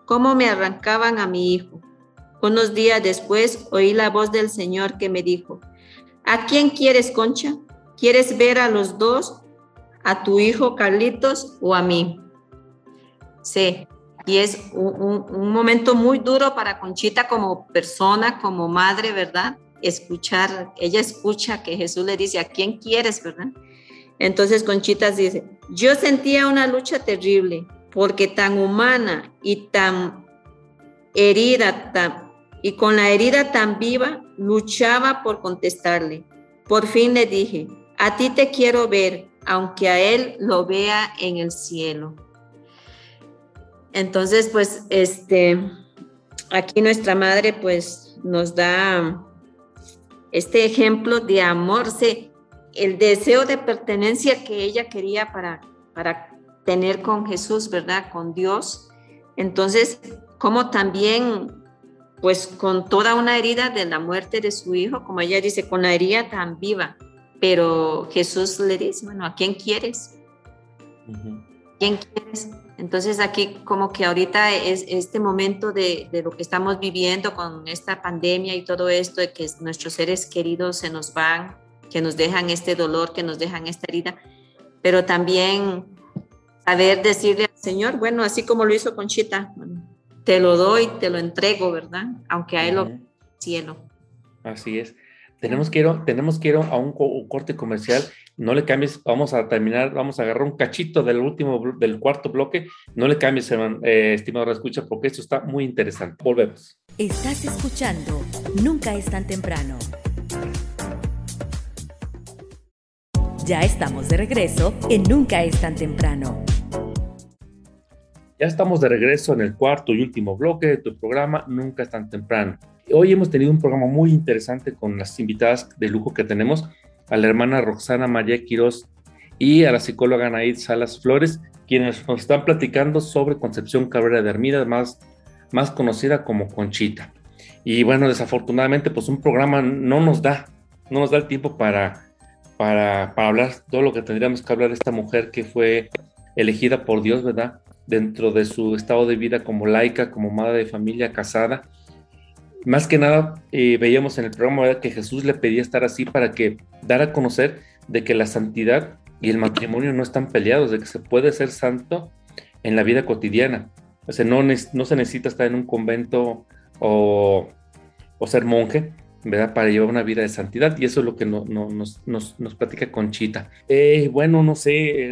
Speaker 3: cómo me arrancaban a mi hijo. Unos días después oí la voz del Señor que me dijo, ¿a quién quieres, Concha? ¿Quieres ver a los dos? ¿A tu hijo Carlitos o a mí? Sí, y es un, momento muy duro para Conchita como persona, como madre, ¿verdad? Escuchar, ella escucha que Jesús le dice, ¿a quién quieres, verdad? Entonces Conchita dice, yo sentía una lucha terrible porque tan humana y tan herida, tan, y con la herida tan viva, luchaba por contestarle. Por fin le dije, a ti te quiero ver, aunque a él lo vea en el cielo. Entonces, pues, este, aquí nuestra madre, pues, nos da este ejemplo de amor, el deseo de pertenencia que ella quería para, para tener con Jesús, ¿verdad? Con Dios. Entonces, como también, pues con toda una herida de la muerte de su hijo, como ella dice, con la herida tan viva, pero Jesús le dice, bueno, ¿a quién quieres? ¿Quién quieres? Entonces aquí como que ahorita es este momento de, de, lo que estamos viviendo con esta pandemia y todo esto, de que nuestros seres queridos se nos van, que nos dejan este dolor, que nos dejan esta herida, pero también saber decirle al Señor, bueno, así como lo hizo Conchita, te lo doy, te lo entrego, ¿verdad? Aunque a Él lo cielo.
Speaker 1: Así es. Tenemos que ir, tenemos que ir a un, corte comercial. No le cambies, vamos a terminar, vamos a agarrar un cachito del último, del cuarto bloque. No le cambies, eh, estimado escucha, porque esto está muy interesante. Volvemos.
Speaker 5: Estás escuchando Nunca es tan temprano. Ya estamos de regreso en Nunca es tan temprano.
Speaker 1: Ya estamos de regreso en el cuarto y último bloque de tu programa Nunca es tan temprano. Hoy hemos tenido un programa muy interesante con las invitadas de lujo que tenemos, a la hermana Roxana María Quiroz y a la psicóloga Naid Salas Flores, quienes nos están platicando sobre Concepción Cabrera de Armida, más, más conocida como Conchita. Y bueno, desafortunadamente, pues un programa no nos da, no nos da el tiempo para, para, para hablar todo lo que tendríamos que hablar de esta mujer que fue elegida por Dios, ¿verdad? dentro de su estado de vida como laica, como madre de familia casada. Más que nada, eh, veíamos en el programa que Jesús le pedía estar así para que dar a conocer de que la santidad y el matrimonio no están peleados, de que se puede ser santo en la vida cotidiana. O sea, no, no se necesita estar en un convento o, o ser monje, ¿verdad? Para llevar una vida de santidad y eso es lo que nos, nos, nos, platica Conchita. Eh, bueno, no sé,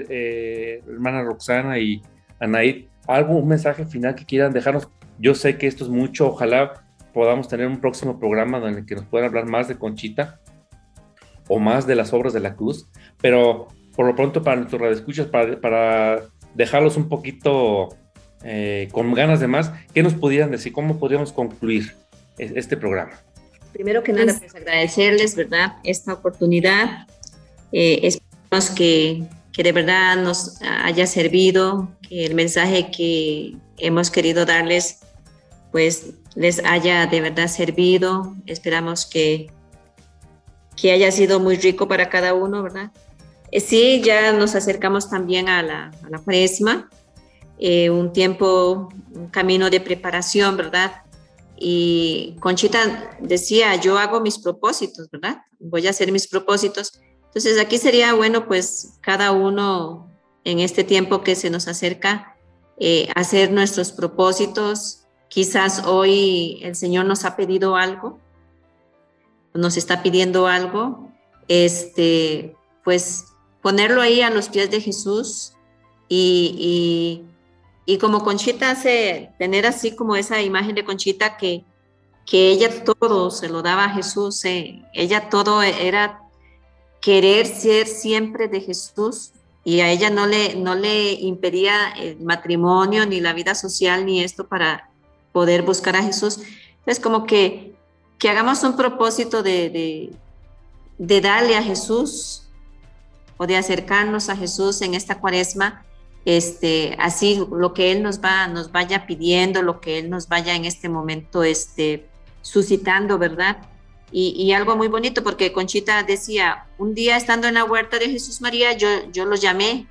Speaker 1: eh, hermana Roxana y Anaid, algo, un mensaje final que quieran dejarnos. Yo sé que esto es mucho, ojalá podamos tener un próximo programa donde que nos puedan hablar más de Conchita o más de las obras de la cruz, pero por lo pronto para nuestros radioescuchas, para, para dejarlos un poquito eh, con ganas de más, ¿qué nos pudieran decir? ¿Cómo podríamos concluir este programa?
Speaker 3: Primero que nada, pues agradecerles, ¿verdad?, esta oportunidad. Eh, esperamos que que de verdad nos haya servido, que el mensaje que hemos querido darles pues les haya de verdad servido. Esperamos que, que haya sido muy rico para cada uno, ¿verdad? Eh, sí, ya nos acercamos también a la, a la cuaresma, eh, un tiempo, un camino de preparación, ¿verdad? Y Conchita decía, yo hago mis propósitos, ¿verdad? Voy a hacer mis propósitos entonces aquí sería bueno pues cada uno en este tiempo que se nos acerca eh, hacer nuestros propósitos. Quizás hoy el Señor nos ha pedido algo, nos está pidiendo algo, este, pues ponerlo ahí a los pies de Jesús y, y, como Conchita hace, tener así como esa imagen de Conchita que, que ella todo se lo daba a Jesús, eh, ella todo era querer ser siempre de Jesús y a ella no le, no le impedía el matrimonio, ni la vida social, ni esto para poder buscar a Jesús. Es como que, que hagamos un propósito de, de, darle a Jesús o de acercarnos a Jesús en esta cuaresma, este, así lo que Él nos, va, nos vaya pidiendo, lo que Él nos vaya en este momento este, suscitando, ¿verdad? Y, algo muy bonito, porque Conchita decía, un día estando en la huerta de Jesús María, yo, yo lo llamé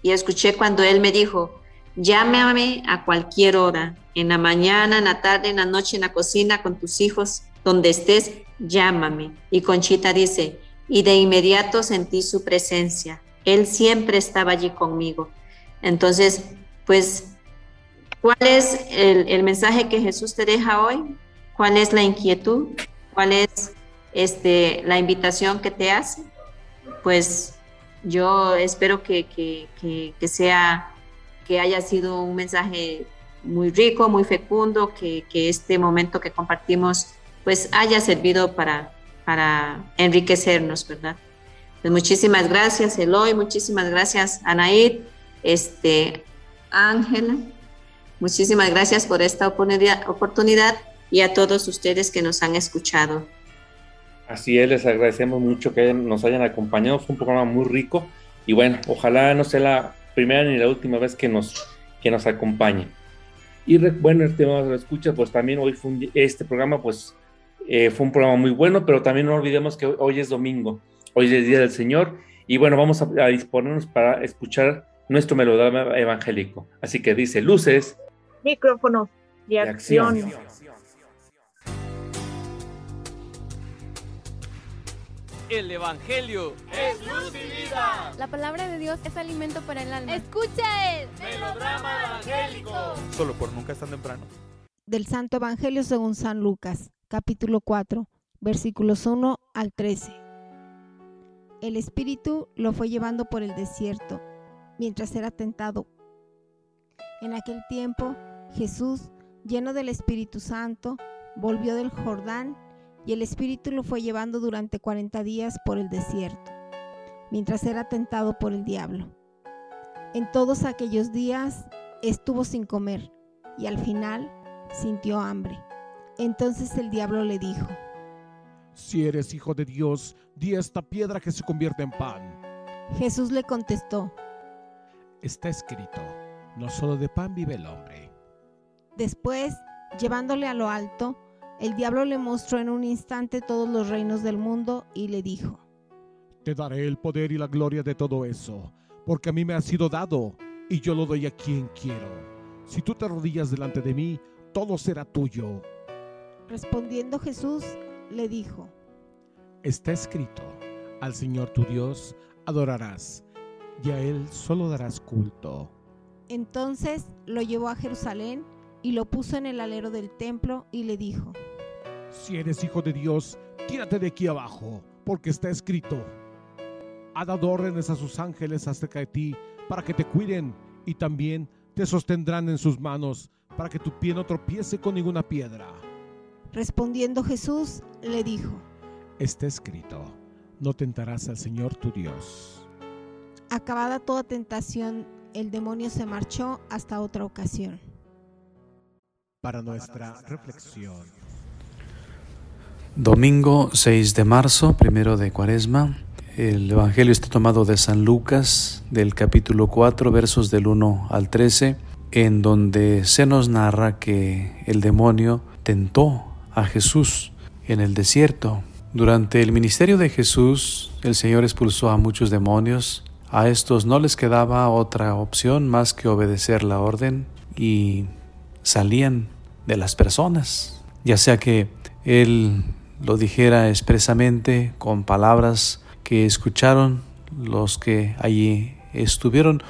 Speaker 3: y escuché cuando él me dijo, llámame a cualquier hora, en la mañana, en la tarde, en la noche, en la cocina, con tus hijos, donde estés, llámame. Y Conchita dice, y de inmediato sentí su presencia. Él siempre estaba allí conmigo. Entonces, pues, ¿cuál es el, el mensaje que Jesús te deja hoy? ¿Cuál es la inquietud? cuál es este, la invitación que te hace, pues yo espero que, que, sea, que haya sido un mensaje muy rico, muy fecundo, que, este momento que compartimos pues haya servido para, para enriquecernos, ¿verdad? Pues muchísimas gracias, Eloy, muchísimas gracias, Anaid, este, Ángela, muchísimas gracias por esta oportunidad y a todos ustedes que nos han escuchado.
Speaker 1: Así es, les agradecemos mucho que nos hayan acompañado. Fue un programa muy rico y bueno, ojalá no sea la primera ni la última vez que nos, que nos acompañe. Y bueno, el tema de la escucha, pues también hoy fue este programa, pues eh, fue un programa muy bueno, pero también no olvidemos que hoy es domingo, hoy es el Día del Señor y bueno, vamos a, a disponernos para escuchar nuestro melodrama evangélico. Así que dice luces,
Speaker 2: micrófonos y,
Speaker 1: y
Speaker 2: acción.
Speaker 6: El Evangelio es luz y vida.
Speaker 7: La palabra de Dios es alimento para el alma.
Speaker 8: Escucha el
Speaker 6: Melodrama evangélico.
Speaker 9: Solo por nunca es tan temprano.
Speaker 10: Del Santo Evangelio según San Lucas, capítulo 4, versículos 1 al 13. El Espíritu lo fue llevando por el desierto mientras era tentado. En aquel tiempo, Jesús, lleno del Espíritu Santo, volvió del Jordán y el Espíritu lo fue llevando durante 40 días por el desierto, mientras era tentado por el diablo. En todos aquellos días estuvo sin comer y al final sintió hambre. Entonces el diablo le dijo,
Speaker 11: Si eres hijo de Dios, di esta piedra que se convierte en pan.
Speaker 10: Jesús le contestó,
Speaker 11: Está escrito, no solo de pan vive el hombre.
Speaker 10: Después, llevándole a lo alto, el diablo le mostró en un instante todos los reinos del mundo y le dijo,
Speaker 11: Te daré el poder y la gloria de todo eso, porque a mí me ha sido dado, y yo lo doy a quien quiero. Si tú te arrodillas delante de mí, todo será tuyo.
Speaker 10: Respondiendo Jesús, le dijo,
Speaker 11: Está escrito, al Señor tu Dios adorarás, y a Él solo darás culto.
Speaker 10: Entonces lo llevó a Jerusalén y lo puso en el alero del templo y le dijo,
Speaker 11: Si eres hijo de Dios, tírate de aquí abajo, porque está escrito, ha dado órdenes a sus ángeles acerca de ti, para que te cuiden, y también te sostendrán en sus manos, para que tu pie no tropiece con ninguna piedra.
Speaker 10: Respondiendo Jesús, le dijo,
Speaker 11: Está escrito, no tentarás al Señor tu Dios.
Speaker 10: Acabada toda tentación, el demonio se marchó hasta otra ocasión.
Speaker 11: Para nuestra reflexión.
Speaker 12: Domingo 6 de marzo, primero de Cuaresma. El Evangelio está tomado de San Lucas, del capítulo 4, versos del 1 al 13, en donde se nos narra que el demonio tentó a Jesús en el desierto. Durante el ministerio de Jesús, el Señor expulsó a muchos demonios. A estos no les quedaba otra opción más que obedecer la orden y salían de las personas, ya sea que Él lo dijera expresamente con palabras que escucharon los que allí estuvieron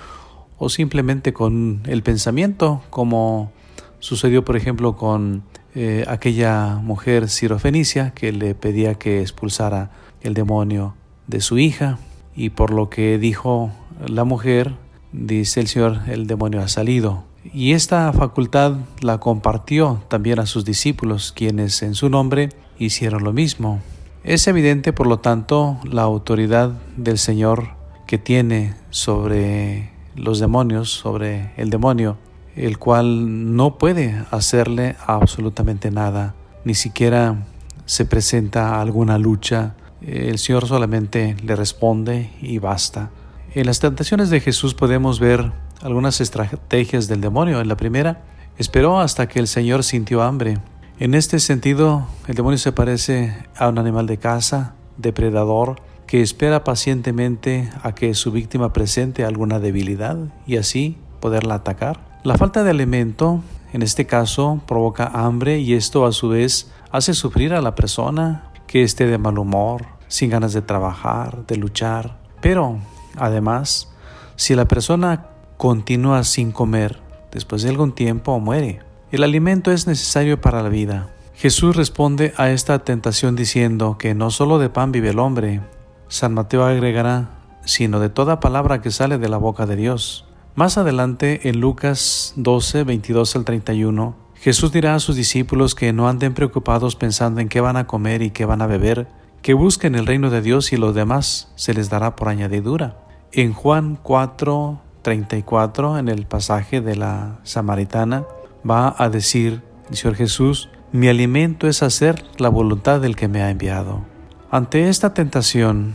Speaker 12: o simplemente con el pensamiento, como sucedió por ejemplo con eh, aquella mujer sirofenicia que le pedía que expulsara el demonio de su hija y por lo que dijo la mujer, dice el Señor, el demonio ha salido. Y esta facultad la compartió también a sus discípulos, quienes en su nombre hicieron lo mismo. Es evidente, por lo tanto, la autoridad del Señor que tiene sobre los demonios, sobre el demonio, el cual no puede hacerle absolutamente nada, ni siquiera se presenta alguna lucha, el Señor solamente le responde y basta. En las tentaciones de Jesús podemos ver algunas estrategias del demonio. En la primera, esperó hasta que el Señor sintió hambre. En este sentido, el demonio se parece a un animal de caza, depredador, que espera pacientemente a que su víctima presente alguna debilidad y así poderla atacar. La falta de alimento, en este caso, provoca hambre y esto a su vez hace sufrir a la persona que esté de mal humor, sin ganas de trabajar, de luchar. Pero, además, si la persona continúa sin comer, después de algún tiempo muere. El alimento es necesario para la vida. Jesús responde a esta tentación diciendo que no solo de pan vive el hombre. San Mateo agregará, sino de toda palabra que sale de la boca de Dios. Más adelante, en Lucas 12, 22 al 31, Jesús dirá a sus discípulos que no anden preocupados pensando en qué van a comer y qué van a beber, que busquen el reino de Dios y lo demás se les dará por añadidura. En Juan 4, 34, en el pasaje de la Samaritana, va a decir Señor Jesús, mi alimento es hacer la voluntad del que me ha enviado. Ante esta tentación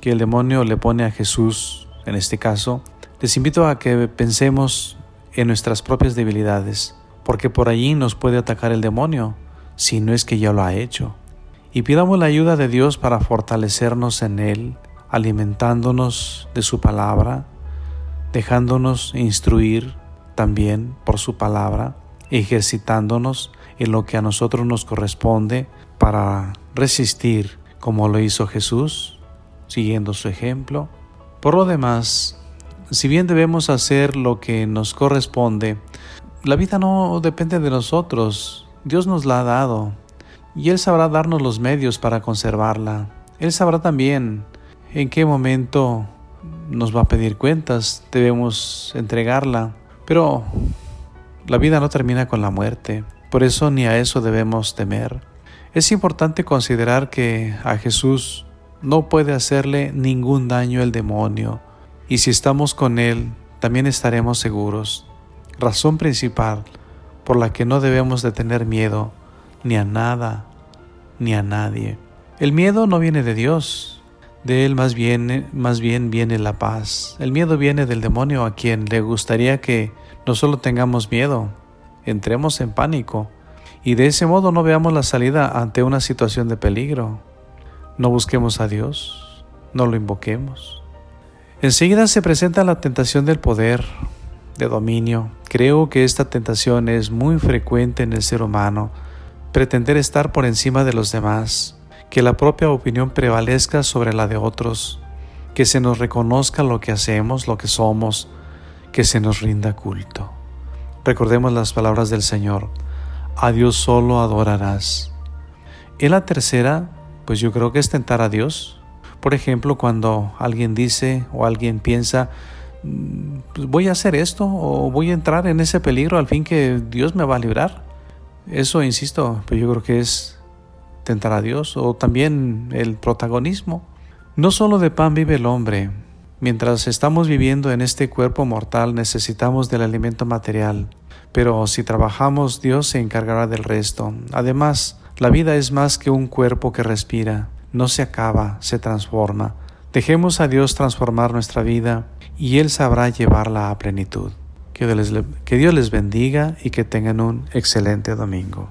Speaker 12: que el demonio le pone a Jesús, en este caso, les invito a que pensemos en nuestras propias debilidades, porque por allí nos puede atacar el demonio, si no es que ya lo ha hecho. Y pidamos la ayuda de Dios para fortalecernos en Él, alimentándonos de su palabra, dejándonos instruir también por su palabra, ejercitándonos en lo que a nosotros nos corresponde para resistir como lo hizo Jesús, siguiendo su ejemplo. Por lo demás, si bien debemos hacer lo que nos corresponde, la vida no depende de nosotros, Dios nos la ha dado y Él sabrá darnos los medios para conservarla. Él sabrá también en qué momento nos va a pedir cuentas, debemos entregarla, pero la vida no termina con la muerte, por eso ni a eso debemos temer. Es importante considerar que a Jesús no puede hacerle ningún daño el demonio, y si estamos con Él, también estaremos seguros. Razón principal por la que no debemos de tener miedo ni a nada ni a nadie. El miedo no viene de Dios, de Él más bien, más bien viene la paz. El miedo viene del demonio a quien le gustaría que no solo tengamos miedo, entremos en pánico y de ese modo no veamos la salida ante una situación de peligro. No busquemos a Dios, no lo invoquemos. Enseguida se presenta la tentación del poder, de dominio. Creo que esta tentación es muy frecuente en el ser humano, pretender estar por encima de los demás, que la propia opinión prevalezca sobre la de otros, que se nos reconozca lo que hacemos, lo que somos, que se nos rinda culto. Recordemos las palabras del Señor, a Dios solo adorarás. Y la tercera, pues yo creo que es tentar a Dios. Por ejemplo, cuando alguien dice o alguien piensa, mm, voy a hacer esto o voy a entrar en ese peligro al fin que Dios me va a librar. Eso, insisto, pues yo creo que es tentar a Dios o también el protagonismo. No solo de pan vive el hombre. Mientras estamos viviendo en este cuerpo mortal necesitamos del alimento material, pero si trabajamos Dios se encargará del resto. Además, la vida es más que un cuerpo que respira, no se acaba, se transforma. Dejemos a Dios transformar nuestra vida y Él sabrá llevarla a plenitud. Que Dios les, bendiga y que tengan un excelente domingo.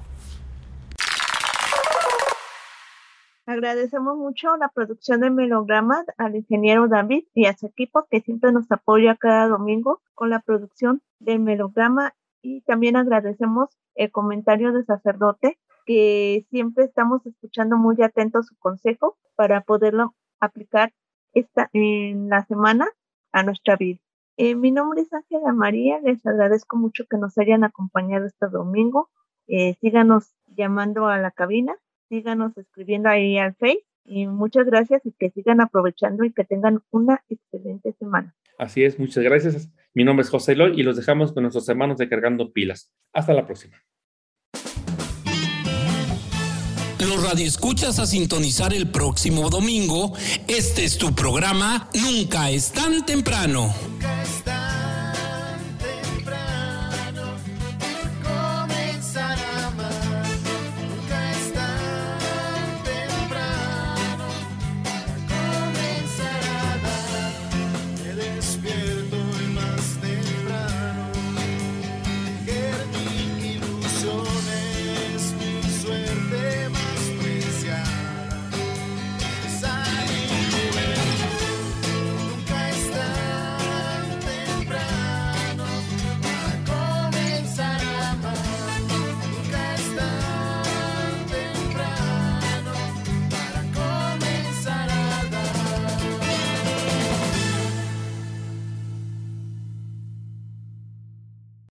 Speaker 2: Agradecemos mucho la producción del melograma al ingeniero David y a su equipo que siempre nos apoya cada domingo con la producción del melograma y también agradecemos el comentario de sacerdote que siempre estamos escuchando muy atentos su consejo para poderlo aplicar esta en la semana a nuestra vida. Eh, mi nombre es Ángela María, les agradezco mucho que nos hayan acompañado este domingo. Eh, síganos llamando a la cabina síganos escribiendo ahí al Face y muchas gracias y que sigan aprovechando y que tengan una excelente semana.
Speaker 1: Así es, muchas gracias. Mi nombre es José Eloy y los dejamos con nuestros hermanos de Cargando Pilas. Hasta la próxima.
Speaker 8: Los radioescuchas a sintonizar el próximo domingo. Este es tu programa Nunca es tan temprano.